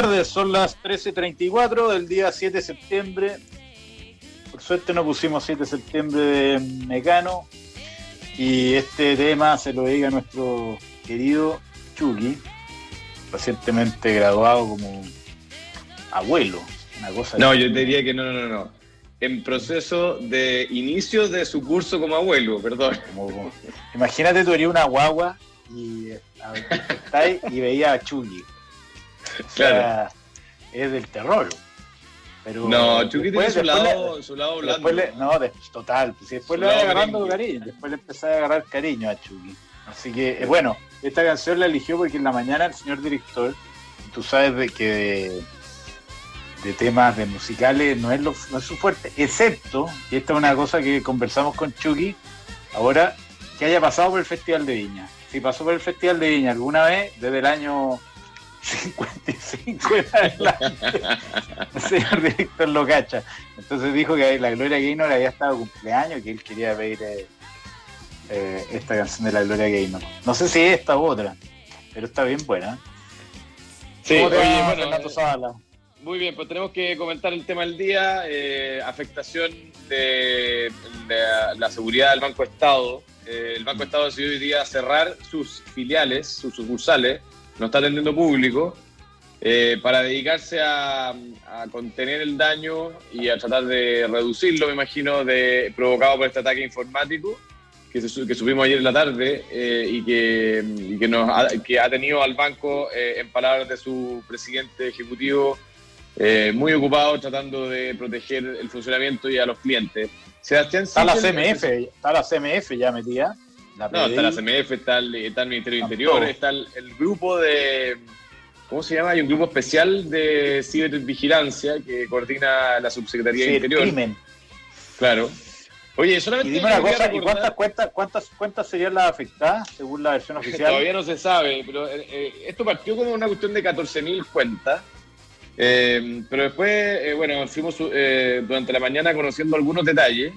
Tardes, son las 13.34 del día 7 de septiembre. Por suerte no pusimos 7 de septiembre de Mecano. Y este tema se lo dedica a nuestro querido Chucky, recientemente graduado como abuelo. Una cosa No, yo te diría que no, no, no, no. En proceso de inicio de su curso como abuelo, perdón. como- como- imagínate, tú eres una guagua y, a y veías a Chucky. O sea, es del terror. Pero No, Chucky tiene su después le- lado, su lado blando. Le, no, de- total. Pues, después Su le lado agarrando cariño. Después le empecé a agarrar cariño a Chucky. Así que, eh, bueno, esta canción la eligió porque en la mañana el señor director, tú sabes de que de, de temas de musicales no es, lo, no es su fuerte, excepto, y esta es una cosa que conversamos con Chucky, ahora que haya pasado por el Festival de Viña. Si pasó por el Festival de Viña alguna vez, desde el año 55 en adelante, el señor director lo cacha. Entonces dijo que la Gloria Gaynor había estado cumpleaños que él quería pedir eh, eh, esta canción de la Gloria Gaynor. No sé si es esta u otra, pero está bien buena. Sí, ¿Cómo te oye, va, bueno, Zavala? Muy bien, pues tenemos que comentar el tema del día, eh, afectación de, la- la seguridad del Banco Estado. Eh, el Banco Estado decidió hoy día cerrar sus filiales, sus sucursales, no está atendiendo público, eh, para dedicarse a, a contener el daño y a tratar de reducirlo, me imagino, de, provocado por este ataque informático que, se que supimos ayer en la tarde eh, y, que, y que, nos ha, que ha tenido al banco, eh, en palabras de su presidente ejecutivo, muy ocupado tratando de proteger el funcionamiento y a los clientes. Sebastián Está la CMF, está la CMF ya metida. La No, está la. CMF, está el, está el Ministerio Están de Interior, está el, el grupo de. ¿Cómo se llama? Hay un grupo especial de cibervigilancia que coordina la Subsecretaría Sí, de el Interior. crimen. Claro. Oye, Y solamente. dime una cosa, ¿y cuántas, cuentas, cuántas, cuántas serían las afectadas según la versión oficial? Todavía no se sabe, pero eh, eh, esto partió como una cuestión de 14.000 cuentas. Eh, pero después, eh, bueno, fuimos durante la mañana conociendo algunos detalles.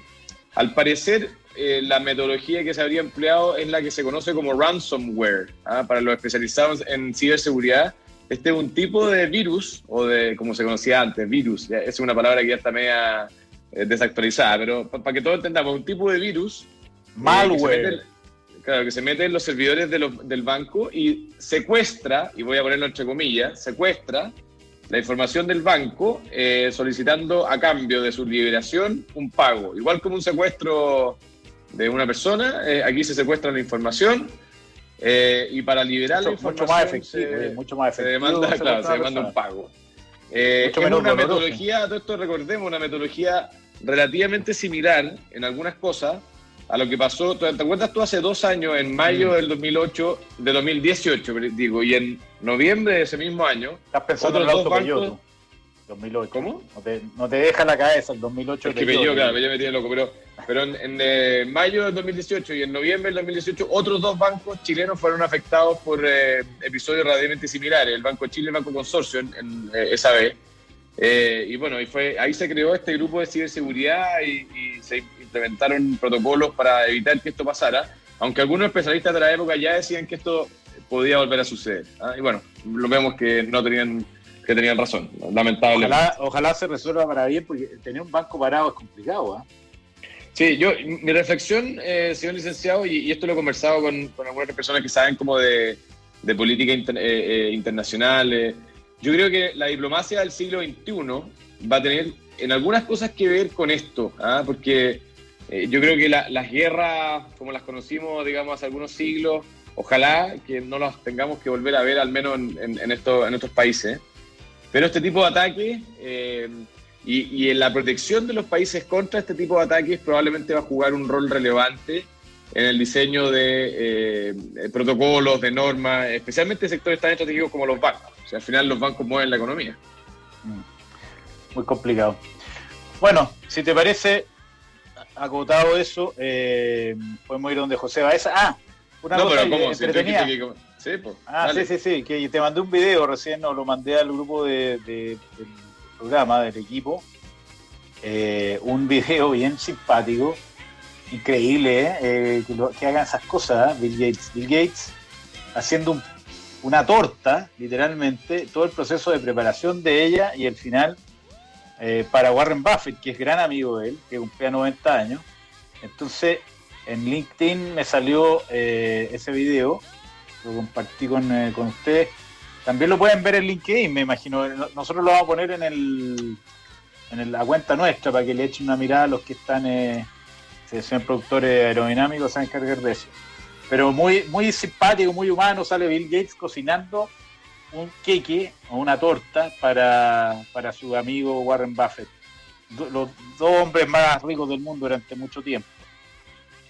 Al parecer, eh, la metodología que se habría empleado es la que se conoce como ransomware, ¿ah? para los especializados en ciberseguridad. Este es un tipo de virus, o de como se conocía antes, virus, ya, es una palabra que ya está media eh, desactualizada, pero para que todos entendamos, un tipo de virus eh, Malware. que se mete en- claro, que se mete en los servidores de los- del banco y secuestra, y voy a ponerlo entre comillas, secuestra la información del banco eh, solicitando a cambio de su liberación un pago. Igual como un secuestro de una persona, eh, aquí se secuestra la información eh, y para liberar la mucho, información mucho más efectivo, se- eh, mucho más se demanda, se claro, se demanda un pago. Eh, es una doloroso. metodología, todo esto recordemos, una metodología relativamente similar en algunas cosas a lo que pasó, ¿te acuerdas tú hace dos años, en mayo Mm. del 2008, de 2018, digo, y en noviembre de ese mismo año, Estás pensando en el auto Peugeot, bancos- 2008. ¿Cómo? No te, no te deja la cabeza el 2008. es que Peugeot. claro, me metí loco, pero, pero en, en, eh, mayo del 2018 y en noviembre del 2018, otros dos bancos chilenos fueron afectados por eh, episodios relativamente similares, el Banco de Chile y el Banco Consorcio en, en, eh, esa vez. Eh, y bueno, y fue, ahí se creó este grupo de ciberseguridad y, y se implementaron protocolos para evitar que esto pasara, aunque algunos especialistas de la época ya decían que esto podía volver a suceder. ¿ah? Y bueno, lo vemos que no tenían que tenían razón, lamentablemente. Ojalá, ojalá se resuelva para bien, porque tener un banco parado es complicado. ¿ah? Sí, yo, mi reflexión, eh, señor licenciado, y, y esto lo he conversado con, con algunas personas que saben como de, de política inter- eh, eh, internacional, eh, yo creo que la diplomacia del siglo XXI va a tener en algunas cosas que ver con esto, ¿ah? porque eh, yo creo que la- las guerras, como las conocimos, digamos, hace algunos siglos, ojalá que no las tengamos que volver a ver, al menos en, en, en esto- en estos países. Pero este tipo de ataques eh, y, y en la protección de los países contra este tipo de ataques probablemente va a jugar un rol relevante en el diseño de eh, protocolos, de normas, especialmente en sectores tan estratégicos como los bancos. O sea, al final los bancos mueven la economía. Mm. Muy complicado. Bueno, si te parece, acotado eso, eh, podemos ir donde José Baeza. Ah, una no, cosa pero ¿cómo? Entretenida. que- Sí, pues. Ah, dale. sí, sí, sí, que te mandé un video recién, no, lo mandé al grupo de, programa, del equipo. Eh, un video bien simpático, increíble, ¿eh? Eh, que, hagan esas cosas. Bill Gates. Bill Gates haciendo un una torta, literalmente, todo el proceso de preparación de ella y el final para Warren Buffett, que es gran amigo de él, que cumplía 90 años. Entonces, en LinkedIn me salió ese video, lo compartí con, con ustedes. También lo pueden ver en LinkedIn, me imagino. Nosotros lo vamos a poner en, el, en la cuenta nuestra para que le echen una mirada a los que están, si son productores aerodinámicos, se van a de eso. Pero muy, muy simpático, muy humano, sale Bill Gates cocinando un queque o una torta para, para su amigo Warren Buffett. los dos hombres más ricos del mundo durante mucho tiempo.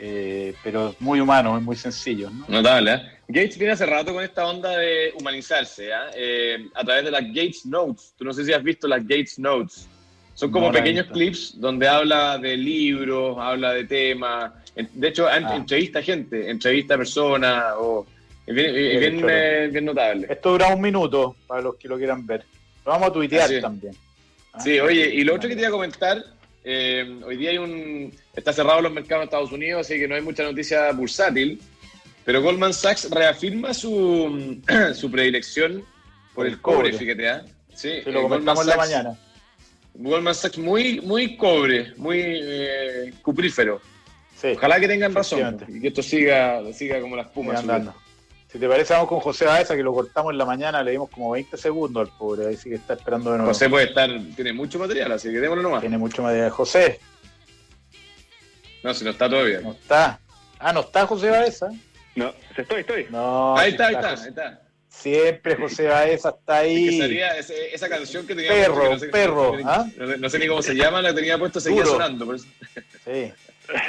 Eh, pero muy humano, muy sencillo. ¿no? Notable. ¿eh? Gates viene hace rato con esta onda de humanizarse ¿eh? eh a través de las Gates Notes. Tú no sé si has visto las Gates Notes. Son como pequeños clips donde habla de libros, habla de temas, de hecho, ah. entrevista a gente, entrevista a personas, o, es bien, eh, bien, notable. Esto dura un minuto para los que lo quieran ver. Lo vamos a tuitear también. Sí, oye, y lo otro que te iba a comentar, eh, hoy día hay un. Está cerrado los mercados en Estados Unidos, así que no hay mucha noticia bursátil. Pero Goldman Sachs reafirma su, su predilección por el cobre, fíjate, ¿ah? Sí, lo eh, comentamos en la mañana. Goldman Sachs muy, muy cobre, muy cuprífero. Ojalá que tengan razón y que esto siga, siga como las pumas. Si te parece, vamos con José Baeza, que lo cortamos en la mañana, le dimos como 20 segundos al pobre, ahí sí que está esperando de nuevo. José puede estar, tiene mucho material, así que démoslo nomás. Tiene mucho material. José. No, si no está todavía. No está. Ah, ¿no está José Baeza? No, estoy, estoy. No, ahí está, ahí está, ahí está. Siempre José Baeza está ahí. sería esa canción que tenía Perro, perro. ¿ah? no, sé, ni cómo se llama, la tenía puesto, seguía sonando. Por eso. Sí.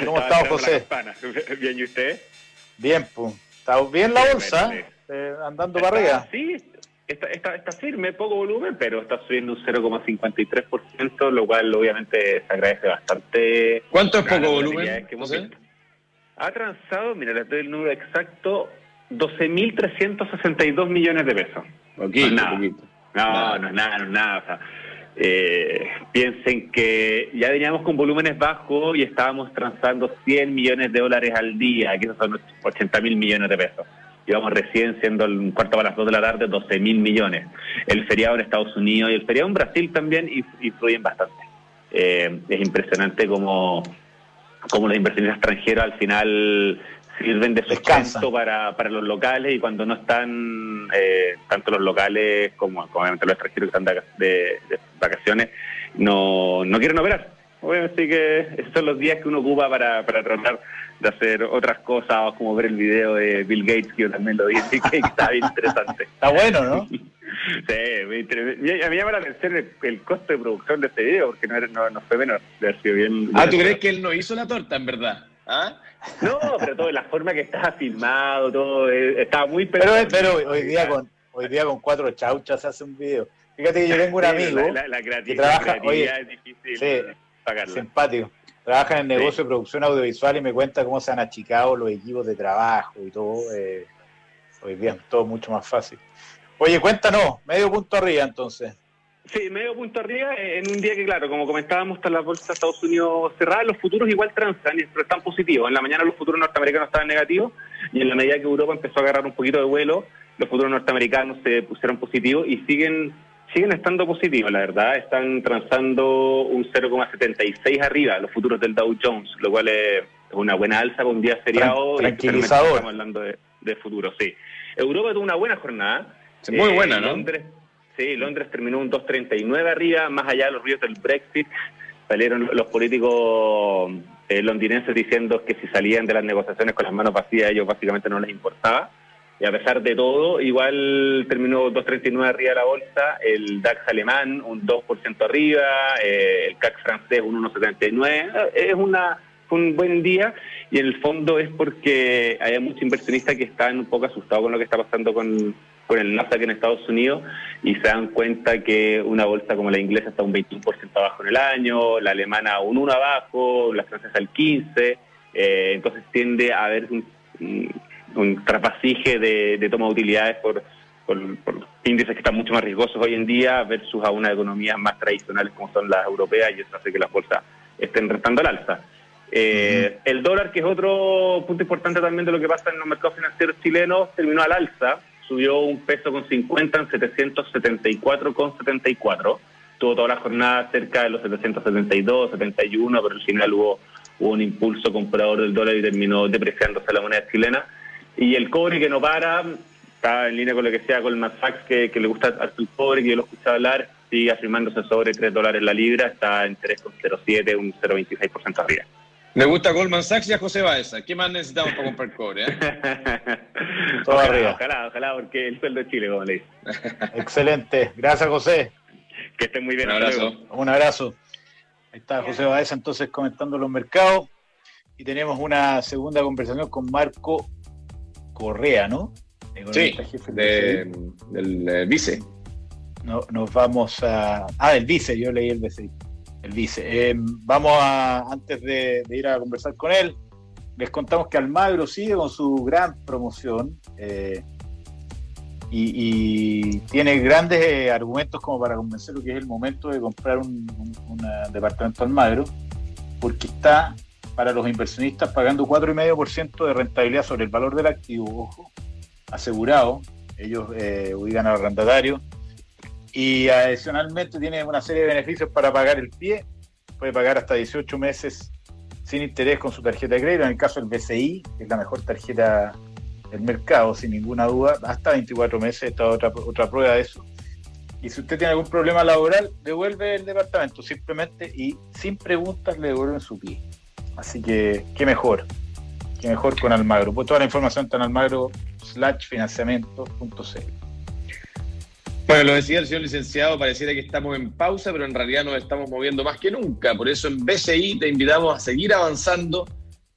¿Cómo estamos, José? Bien, ¿y usted? Bien, pues. ¿Está bien la bolsa? Eh, andando para arriba. Sí, está, está, está, firme, poco volumen, pero está subiendo un 0,53%, lo cual obviamente se agradece bastante. ¿Cuánto es poco volumen? ha transado, mira, les doy el número exacto, 12.362 millones de pesos. Poquito, no, poquito. No, no es nada, no es nada. O sea, eh, piensen que ya veníamos con volúmenes bajos y estábamos transando 100 millones de dólares al día, que esos son 80 mil millones de pesos. Íbamos recién siendo el cuarto para las dos de la tarde 12 mil millones. El feriado en Estados Unidos y el feriado en Brasil también influyen bastante. Eh, es impresionante como, como los inversionistas extranjeros al final sirven de sustento para, para los locales y cuando no están eh, tanto los locales como, obviamente los extranjeros que están de, vacaciones no, no quieren operar. Obviamente que esos son los días que uno ocupa para, para tratar de hacer otras cosas, como ver el video de Bill Gates, que yo también lo vi, que está interesante. Está bueno, ¿no? Sí, a mí me llama la atención el, costo de producción de este video, porque no, no, no fue menos. Bien, ah, ¿tú crees que él no hizo la torta, en verdad? ¿Ah? No, pero todo, la forma que estaba filmado, todo, eh, estaba muy pero, pero hoy día con hoy día con cuatro chauchas se hace un video. Fíjate que yo tengo un amigo la, que trabaja, es difícil sí, simpático. Trabaja en el negocio de producción audiovisual y me cuenta cómo se han achicado los equipos de trabajo y todo. Eh, hoy día es todo mucho más fácil. Oye, cuéntanos, medio punto arriba entonces. Sí, medio punto arriba, eh, en un día que, claro, como comentábamos, están las bolsas de Estados Unidos cerradas, los futuros igual transan, pero están positivos. En la mañana los futuros norteamericanos estaban negativos y en la medida que Europa empezó a agarrar un poquito de vuelo, los futuros norteamericanos se pusieron positivos y siguen siguen estando positivos, la verdad. Están transando un 0,76 arriba los futuros del Dow Jones, lo cual es una buena alza con un día feriado. Tranquilizador. Estamos hablando de, de futuros, sí. Europa tuvo una buena jornada. muy buena, ¿no? Sí, Londres terminó un 2.39 arriba, más allá de los ríos del Brexit. Salieron los políticos eh, londinenses diciendo que si salían de las negociaciones con las manos vacías, ellos básicamente no les importaba. Y a pesar de todo, igual terminó 2.39 arriba la bolsa, el DAX alemán un 2% arriba, eh, el CAC francés un 1.79. Es una, un buen día y en el fondo es porque hay muchos inversionistas que están un poco asustados con lo que está pasando con, con el Nasdaq en Estados Unidos y se dan cuenta que una bolsa como la inglesa está un 21% abajo en el año, la alemana un 1 abajo, la francesa el 15%, eh, entonces tiende a haber un, un trapasije de, toma de utilidades por, por, índices que están mucho más riesgosos hoy en día versus a una economías más tradicionales como son las europeas y eso hace que las bolsas estén restando al alza. Eh, el dólar, que es otro punto importante también de lo que pasa en los mercados financieros chilenos, terminó al alza subió un peso con 50 en 774,74. Tuvo toda la jornada cerca de los 772, 71, pero al final hubo, hubo un impulso comprador del dólar y terminó depreciándose la moneda chilena. Y el cobre que no para, está en línea con lo que sea Goldman Sachs, que, que le gusta al cobre, que yo lo escuché hablar, sigue afirmándose sobre 3 dólares la libra, está en 3,07, un 0,26% arriba. Me gusta Goldman Sachs y a José Baeza. ¿Qué más necesitamos para comprar cobre? Eh? Todo ojalá, arriba. Ojalá, ojalá, porque el sueldo de Chile, como le dice. Excelente. Gracias, José. Que estén muy bien. Un abrazo. Un abrazo. Ahí está José Baeza entonces comentando los mercados. Y tenemos una segunda conversación con Marco Correa, ¿no? Sí, de, del eh, vice. No, nos vamos a... Ah, del vice, yo leí el vice el vice. Eh, vamos a, antes de, ir a conversar con él, les contamos que Almagro sigue con su gran promoción eh, y, tiene grandes eh, argumentos como para convencer que es el momento de comprar un, departamento Almagro, porque está para los inversionistas pagando 4,5% de rentabilidad sobre el valor del activo, ojo, asegurado. Ellos ubican al arrendatario y adicionalmente tiene una serie de beneficios para pagar el pie. Puede pagar hasta 18 meses sin interés con su tarjeta de crédito. En el caso del BCI, que es la mejor tarjeta del mercado, sin ninguna duda, hasta 24 meses. Esta otra, otra prueba de eso. Y si usted tiene algún problema laboral, devuelve el departamento simplemente y sin preguntas le devuelven su pie. Así que, qué mejor, qué mejor con Almagro. Pues toda la información está en almagro slash financiamiento.cl. Bueno, lo decía el señor licenciado, pareciera que estamos en pausa, pero en realidad nos estamos moviendo más que nunca. Por eso en BCI te invitamos a seguir avanzando,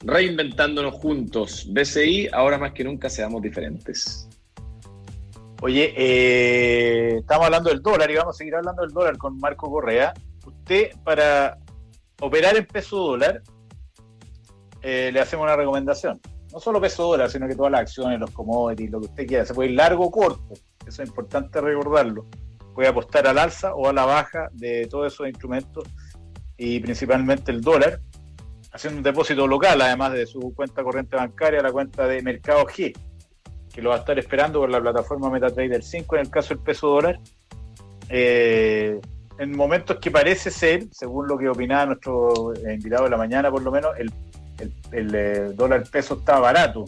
reinventándonos juntos. BCI, ahora más que nunca seamos diferentes. Oye, eh, estamos hablando del dólar y vamos a seguir hablando del dólar con Marco Correa. Usted, para operar en peso dólar, eh, le hacemos una recomendación. No solo peso dólar, sino que todas las acciones, los commodities, lo que usted quiera. Se puede ir largo o corto eso es importante recordarlo. Puede apostar al alza o a la baja de todos esos instrumentos y principalmente el dólar, haciendo un depósito local, además de su cuenta corriente bancaria, la cuenta de Mercado G, que lo va a estar esperando por la plataforma MetaTrader 5 en el caso del peso dólar. Eh, en momentos que parece ser, según lo que opinaba nuestro invitado de la mañana por lo menos, el, el eh, dólar peso está barato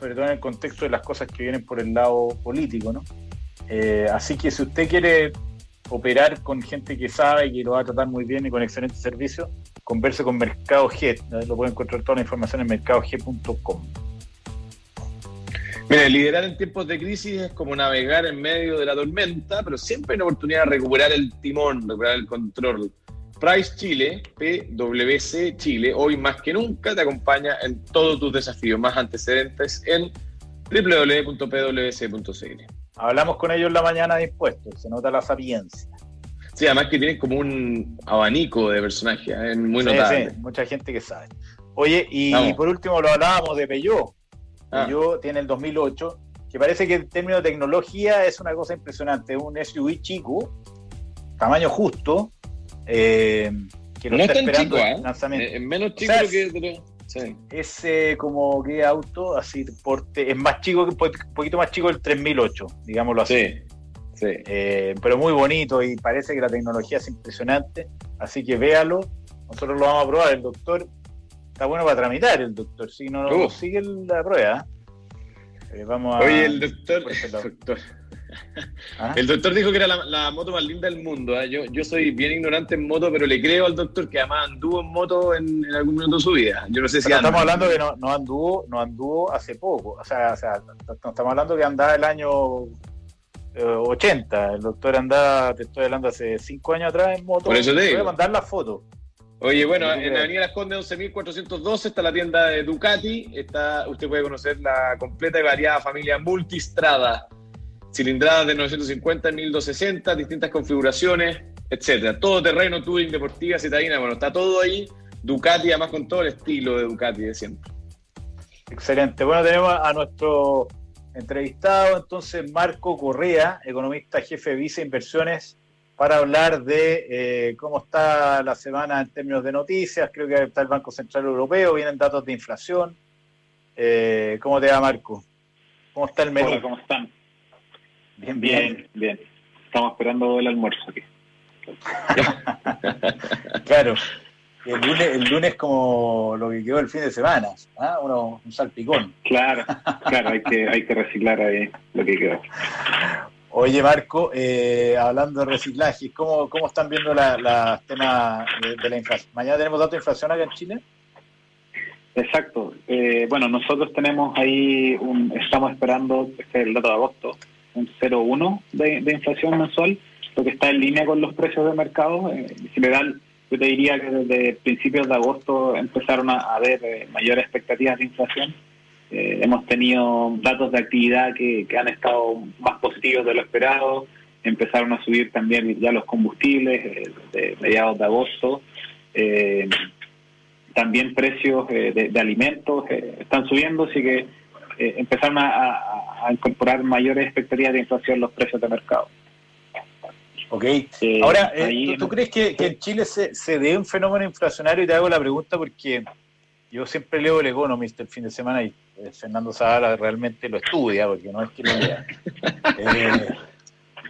sobre todo en el contexto de las cosas que vienen por el lado político, ¿no? Eh, así que si usted quiere operar con gente que sabe y que lo va a tratar muy bien y con excelentes servicios, converse con Mercado G. Lo puede encontrar toda la información en mercadog.com. Mira, liderar en tiempos de crisis es como navegar en medio de la tormenta, pero siempre hay una oportunidad de recuperar el timón, recuperar el control. Price Chile, PwC Chile, hoy más que nunca te acompaña en todos tus desafíos. Más antecedentes en www.pwc.cl. Hablamos con ellos la mañana de impuestos, se nota la sapiencia. Sí, además que tienen como un abanico de personajes, ¿eh? muy notable. Sí, mucha gente que sabe. Oye, y por último lo hablábamos de Peugeot. Ah. Peugeot tiene el 2008, que parece que en términos de tecnología es una cosa impresionante. Un SUV chico, tamaño justo, eh, que no está, esperando chico, ¿eh? lanzamiento. Es menos chico que sí. Es eh, como que auto, así, porte, es más chico, un poquito más chico del 3008, digámoslo así. Sí. Sí. Eh, pero muy bonito y parece que la tecnología es impresionante, así que véalo. Nosotros lo vamos a probar. El doctor está bueno para tramitar, el doctor. Si no, no sigue la prueba. Eh, vamos a. Oye, el doctor. doctor ¿Ah? El doctor dijo que era la, moto más linda del mundo. ¿eh? Yo, yo soy bien ignorante en moto, pero le creo al doctor que además anduvo en moto en, algún momento de su vida. Yo no sé si estamos hablando que no, no, anduvo, no anduvo hace poco. O sea, o sea, estamos hablando que andaba el año 80. Eh, el doctor andaba, te estoy hablando hace 5 años atrás en moto. Por eso te digo. Voy a mandar la foto. Oye, bueno, en la Avenida Las Condes 11.412 está la tienda de Ducati. Está, usted puede conocer la completa y variada familia Multistrada cilindradas de 950 en 1260, distintas configuraciones, etcétera. Todo terreno, touring, deportiva, citadina, bueno, está todo ahí. Ducati, además con todo el estilo de Ducati de siempre. Excelente. Bueno, tenemos a nuestro entrevistado, entonces, Marco Correa, economista jefe de Vice Inversiones, para hablar de eh, cómo está la semana en términos de noticias. Creo que está el Banco Central Europeo, vienen datos de inflación. Eh, ¿Cómo te va, Marco? ¿Cómo está el menú? Hola, ¿cómo están? Bien, bien. Bien, Estamos esperando el almuerzo aquí. claro. El lunes, el lunes como lo que quedó el fin de semana, ¿ah? Uno, un salpicón. Claro, claro, hay que, hay que reciclar ahí lo que quedó. Oye, Marco, eh, hablando de reciclaje, ¿cómo, cómo están viendo los la temas de, la inflación? ¿Mañana tenemos datos de inflación acá en Chile? Exacto. Eh, bueno, nosotros tenemos ahí, un, estamos esperando, este es el dato de agosto, un 0,1 de, de, inflación mensual, lo que está en línea con los precios de mercado. Eh, en general, yo te diría que desde principios de agosto empezaron a haber eh, mayores expectativas de inflación eh, hemos tenido datos de actividad que, han estado más positivos de lo esperado. Empezaron a subir también ya los combustibles eh, de mediados de agosto. Eh, también precios de, alimentos están subiendo, así que empezaron a, incorporar mayores expectativas de inflación en los precios de mercado. Ok. Ahora, ¿tú, crees que, en Chile se, se dé un fenómeno inflacionario? Y te hago la pregunta porque yo siempre leo el Economist el fin de semana y eh, Fernando Zavala realmente lo estudia, porque no es que lo lea. Eh,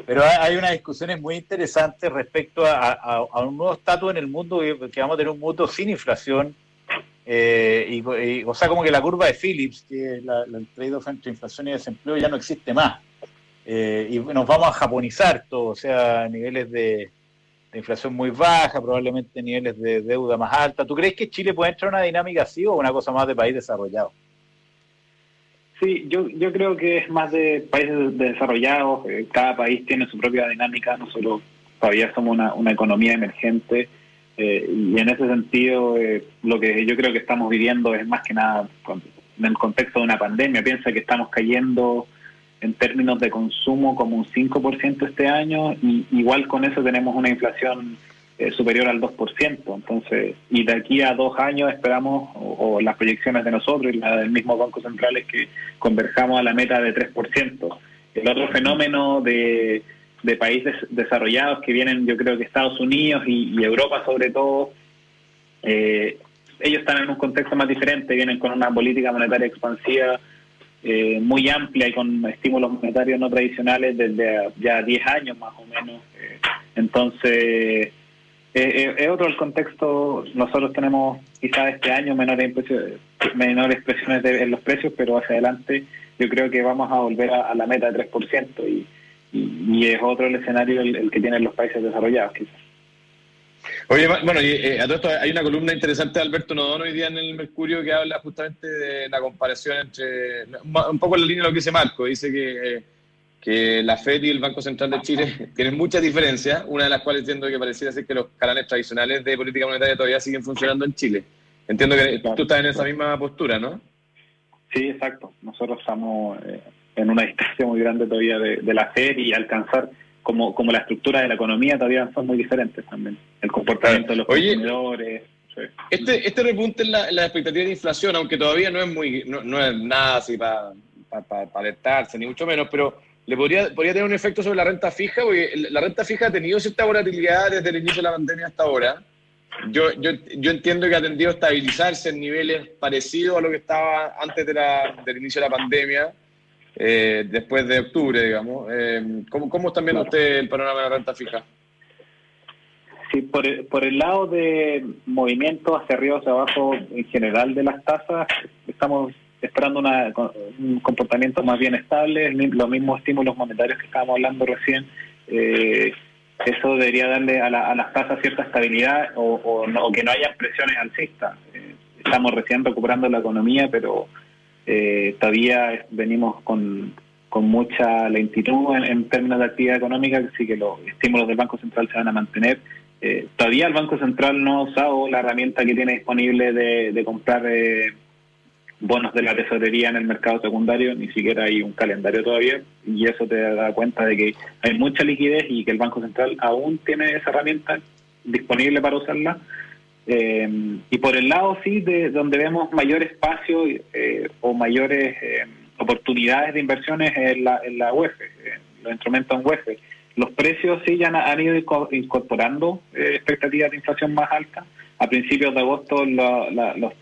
pero hay unas discusiones muy interesantes respecto a, un nuevo estatus en el mundo, que vamos a tener un mundo sin inflación, eh, y, o sea, como que la curva de Phillips, que es la, el trade-off entre inflación y desempleo, ya no existe más. y nos vamos a japonizar todo, o sea, niveles de, de inflación muy baja, probablemente niveles de deuda más alta. ¿Tú crees que Chile puede entrar en una dinámica así o una cosa más de país desarrollado? Sí, yo, yo creo que es más de países desarrollados, eh, cada país tiene su propia dinámica, nosotros todavía somos una, una economía emergente eh, y en ese sentido eh, lo que yo creo que estamos viviendo es más que nada en el contexto de una pandemia, piensa que estamos cayendo en términos de consumo como un 5% este año y igual con eso tenemos una inflación eh, superior al 2%. Entonces, y de aquí a dos años esperamos, o, las proyecciones de nosotros y la del mismo Banco Central es que converjamos a la meta de 3%. El otro fenómeno de, de países desarrollados que vienen, yo creo que Estados Unidos y, Europa sobre todo, eh, ellos están en un contexto más diferente, vienen con una política monetaria expansiva eh, muy amplia y con estímulos monetarios no tradicionales desde ya 10 años más o menos. Eh, entonces, eh, es otro el contexto. Nosotros tenemos quizás este año menores, menores presiones en los precios, pero hacia adelante yo creo que vamos a volver a, la meta de 3% y, y, es otro el escenario el que tienen los países desarrollados quizás. Oye, bueno, eh, a todo esto hay una columna interesante de Alberto Nodón hoy día en el Mercurio que habla justamente de la comparación entre, un poco en la línea de lo que dice Marco, dice que, que la FED y el Banco Central de Chile tienen muchas diferencias, una de las cuales entiendo que pareciera ser que los canales tradicionales de política monetaria todavía siguen funcionando en Chile. Entiendo que tú estás en esa misma postura, ¿no? Sí, exacto. Nosotros estamos eh, en una distancia muy grande todavía de, de la FED y alcanzar como, como la estructura de la economía todavía son muy diferentes también. El comportamiento de los consumidores. Este, este repunte en la, expectativa de inflación, aunque todavía no es muy no, es nada así para alertarse, ni mucho menos, pero le podría, podría tener un efecto sobre la renta fija, porque la renta fija ha tenido cierta volatilidad desde el inicio de la pandemia hasta ahora. Yo, yo, yo entiendo que ha tendido a estabilizarse en niveles parecidos a lo que estaba antes de la, del inicio de la pandemia. Eh, después de octubre, digamos. Eh, ¿cómo, ¿Cómo está viendo usted el panorama de la renta fija? Sí, por el, por el lado de movimiento hacia arriba o hacia abajo en general de las tasas, estamos esperando una, un comportamiento más bien estable, los mismos estímulos monetarios que estábamos hablando recién. Eh, eso debería darle a, las tasas cierta estabilidad o, o, que no haya presiones alcistas. estamos recién recuperando la economía, pero eh, todavía venimos con, con mucha lentitud en, términos de actividad económica, así que los estímulos del Banco Central se van a mantener. Eh, todavía el Banco Central no ha usado la herramienta que tiene disponible de, comprar eh, bonos de la tesorería en el mercado secundario, ni siquiera hay un calendario todavía, y eso te da cuenta de que hay mucha liquidez y que el Banco Central aún tiene esa herramienta disponible para usarla eh, y por el lado, sí, de donde vemos mayor espacio eh, o mayores eh, oportunidades de inversiones en la, en la UEF, los instrumentos en UEF. Los precios sí ya han, ido incorporando expectativas de inflación más altas. A principios de agosto los,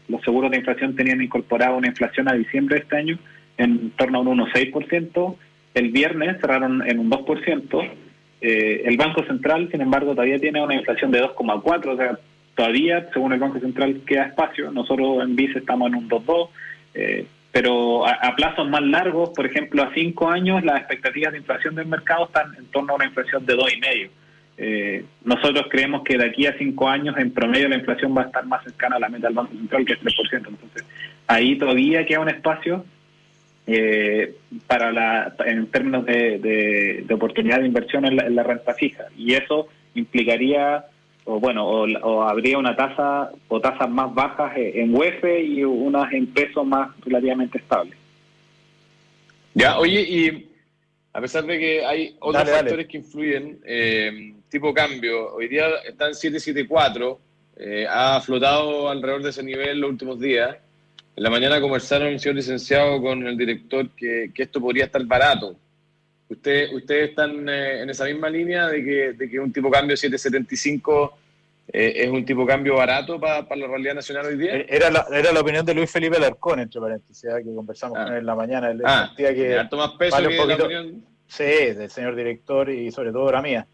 los, seguros de inflación tenían incorporado una inflación a diciembre de este año en torno a un 1,6%, el viernes cerraron en un 2%, eh, el Banco Central, sin embargo, todavía tiene una inflación de 2,4%, o sea, todavía, según el Banco Central, queda espacio, nosotros en BICE estamos en un 2,2%, eh, pero a, plazos más largos, por ejemplo, a cinco años, las expectativas de inflación del mercado están en torno a una inflación de 2,5%. Eh, nosotros creemos que de aquí a cinco años, en promedio, la inflación va a estar más cercana a la meta del Banco Central, que es 3%. Entonces, ahí todavía queda un espacio eh, para la, en términos de, oportunidad de inversión en la, renta fija. Y eso implicaría, o bueno, o, habría una tasa o tasas más bajas en UEF y unas en peso más relativamente estables. Ya, oye, y a pesar de que hay otros factores que influyen, eh, tipo cambio, hoy día está en 774, eh, ha flotado alrededor de ese nivel los últimos días. En la mañana conversaron, señor licenciado, con el director que, esto podría estar barato. ¿Usted, ¿Ustedes están eh, en esa misma línea de que, de que un tipo cambio 775 eh, es un tipo cambio barato para la realidad nacional hoy día? Era la, era la opinión de Luis Felipe Alarcón, entre paréntesis, que conversamos ah. con él en la mañana. Él ah, que más peso que la opinión... Sí, del señor director y sobre todo la mía.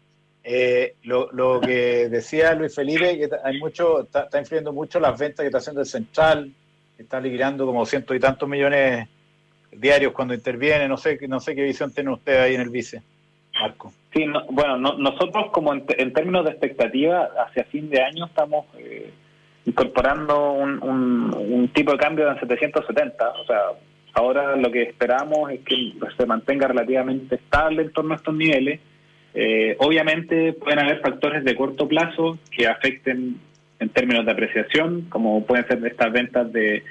Eh, lo, lo, que decía Luis Felipe, que hay mucho, está, influyendo mucho las ventas que está haciendo el Central, está liquidando como ciento y tantos millones diarios cuando interviene, no sé, no sé qué visión tiene usted ahí en el vice, Marco. Sí, bueno, nosotros como en, términos de expectativa, hacia fin de año estamos eh, incorporando un, tipo de cambio en 770, o sea, Ahora lo que esperamos es que se mantenga relativamente estable en torno a estos niveles. Eh, obviamente pueden haber factores de corto plazo que afecten en términos de apreciación, como pueden ser estas ventas de,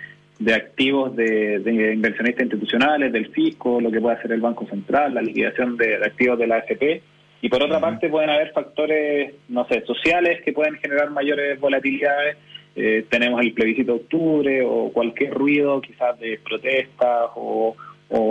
activos de, inversionistas institucionales, del fisco, lo que puede hacer el Banco Central, la liquidación de, activos de la AFP. Y por otra parte pueden haber factores, no sé, sociales que pueden generar mayores volatilidades. Eh, tenemos el plebiscito de octubre o cualquier ruido quizás de protestas o,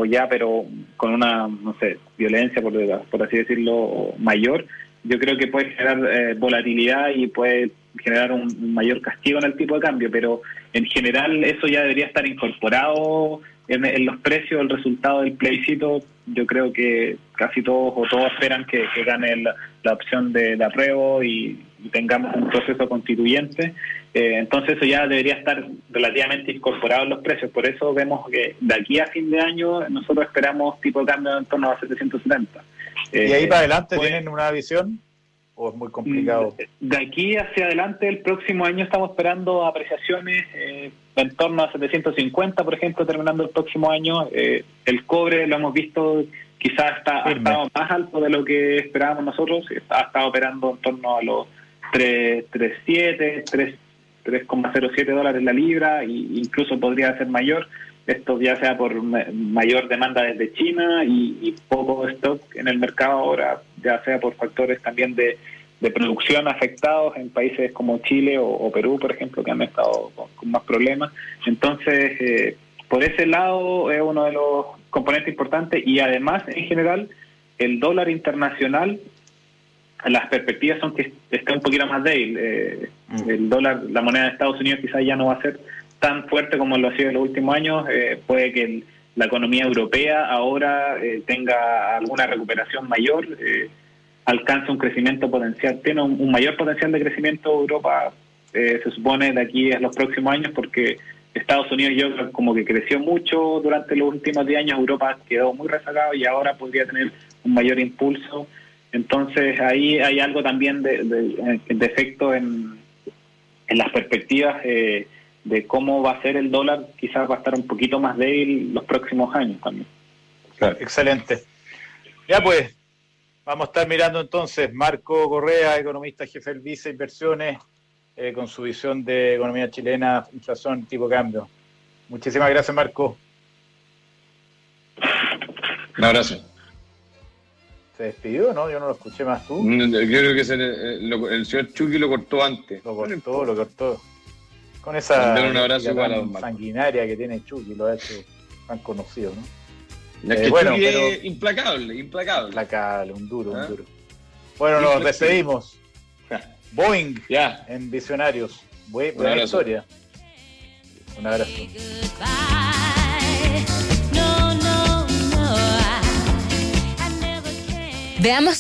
ya, pero con una, no sé, violencia, por, por así decirlo, mayor, yo creo que puede generar eh, volatilidad y puede generar un, mayor castigo en el tipo de cambio, pero en general eso ya debería estar incorporado en, los precios, el resultado del plebiscito, yo creo que casi todos o todos esperan que, gane la, opción de, de apruebo y, tengamos un proceso constituyente. Eh, entonces eso ya debería estar relativamente incorporado en los precios. Por eso vemos que de aquí a fin de año nosotros esperamos tipo de cambio en torno a 770. ¿Y ahí para adelante pues, tienen una visión? ¿O es muy complicado? Mm, de aquí hacia adelante, el próximo año estamos esperando apreciaciones eh, en torno a 750, por ejemplo, terminando el próximo año. Eh, el cobre lo hemos visto quizás está, ha estado más alto de lo que esperábamos nosotros, ha estado operando en torno a los 3,7, 3,07 dólares la libra, e incluso podría ser mayor. Esto ya sea por mayor demanda desde China y, poco stock en el mercado ahora, ya sea por factores también de, producción afectados en países como Chile o, Perú, por ejemplo, que han estado con, más problemas. Entonces, eh, por ese lado es uno de los componentes importantes y además, en general, el dólar internacional las perspectivas son que está un poquito más débil. Eh, mm. El dólar, la moneda de Estados Unidos quizás ya no va a ser tan fuerte como lo ha sido en los últimos años. Eh, puede que la economía europea ahora eh, tenga alguna recuperación mayor, alcance un crecimiento potencial, tiene un, mayor potencial de crecimiento Europa, se supone, de aquí a los próximos años, porque Estados Unidos yo como que creció mucho durante los últimos 10 años, Europa quedó muy rezagado y ahora podría tener un mayor impulso. Entonces ahí hay algo también de, de, efecto en, en, las perspectivas eh, de cómo va a ser el dólar, quizás va a estar un poquito más débil los próximos años también. Claro, excelente. Ya pues, vamos a estar mirando entonces Marco Correa, economista jefe del Vice Inversiones, eh, con su visión de economía chilena, inflación, tipo cambio. Muchísimas gracias, Marco. Un abrazo. ¿Se despidió no? Yo no lo escuché más tú. Yo creo que eh, el señor Chucky lo cortó antes. Lo cortó, lo cortó. Con esa sanguinaria que tiene Chucky, lo ha hecho tan conocido, ¿no? Eh, que bueno, Chucky implacable, implacable. Implacable, un duro, un duro. Bueno, nos despedimos. Boeing yeah. en Visionarios. Buena historia. Un abrazo. Veamos